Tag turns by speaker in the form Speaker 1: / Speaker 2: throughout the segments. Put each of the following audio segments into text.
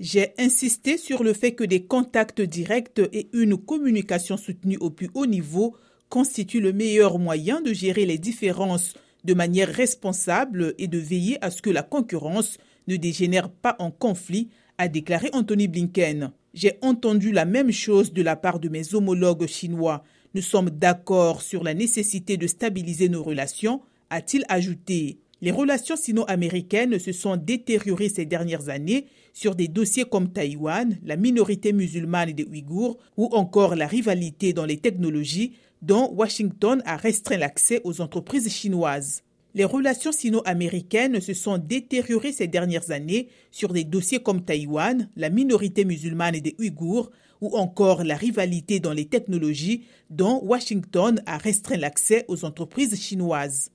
Speaker 1: J'ai insisté sur le fait que des contacts directs et une communication soutenue au plus haut niveau constituent le meilleur moyen de gérer les différences de manière responsable et de veiller à ce que la concurrence ne dégénère pas en conflit, a déclaré Anthony Blinken. J'ai entendu la même chose de la part de mes homologues chinois. Nous sommes d'accord sur la nécessité de stabiliser nos relations, a-t-il ajouté. Les relations sino-américaines se sont détériorées ces dernières années sur des dossiers comme Taïwan, la minorité musulmane des Ouïghours ou encore la rivalité dans les technologies dont Washington a restreint l'accès aux entreprises chinoises. Les relations sino-américaines se sont détériorées ces dernières années sur des dossiers comme Taïwan, la minorité musulmane des Ouïghours ou encore la rivalité dans les technologies dont Washington a restreint l'accès aux entreprises chinoises.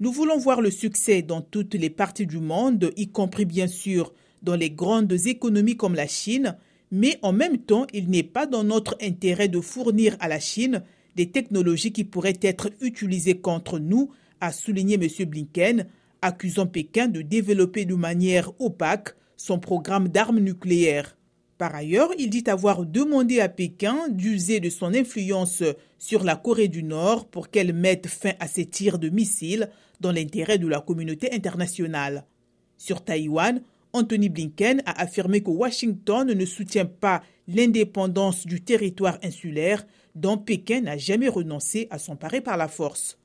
Speaker 1: Nous voulons voir le succès dans toutes les parties du monde, y compris bien sûr dans les grandes économies comme la Chine, mais en même temps, il n'est pas dans notre intérêt de fournir à la Chine des technologies qui pourraient être utilisées contre nous, a souligné M. Blinken, accusant Pékin de développer de manière opaque son programme d'armes nucléaires. Par ailleurs, il dit avoir demandé à Pékin d'user de son influence sur la Corée du Nord pour qu'elle mette fin à ses tirs de missiles dans l'intérêt de la communauté internationale. Sur Taïwan, Anthony Blinken a affirmé que Washington ne soutient pas l'indépendance du territoire insulaire dont Pékin n'a jamais renoncé à s'emparer par la force.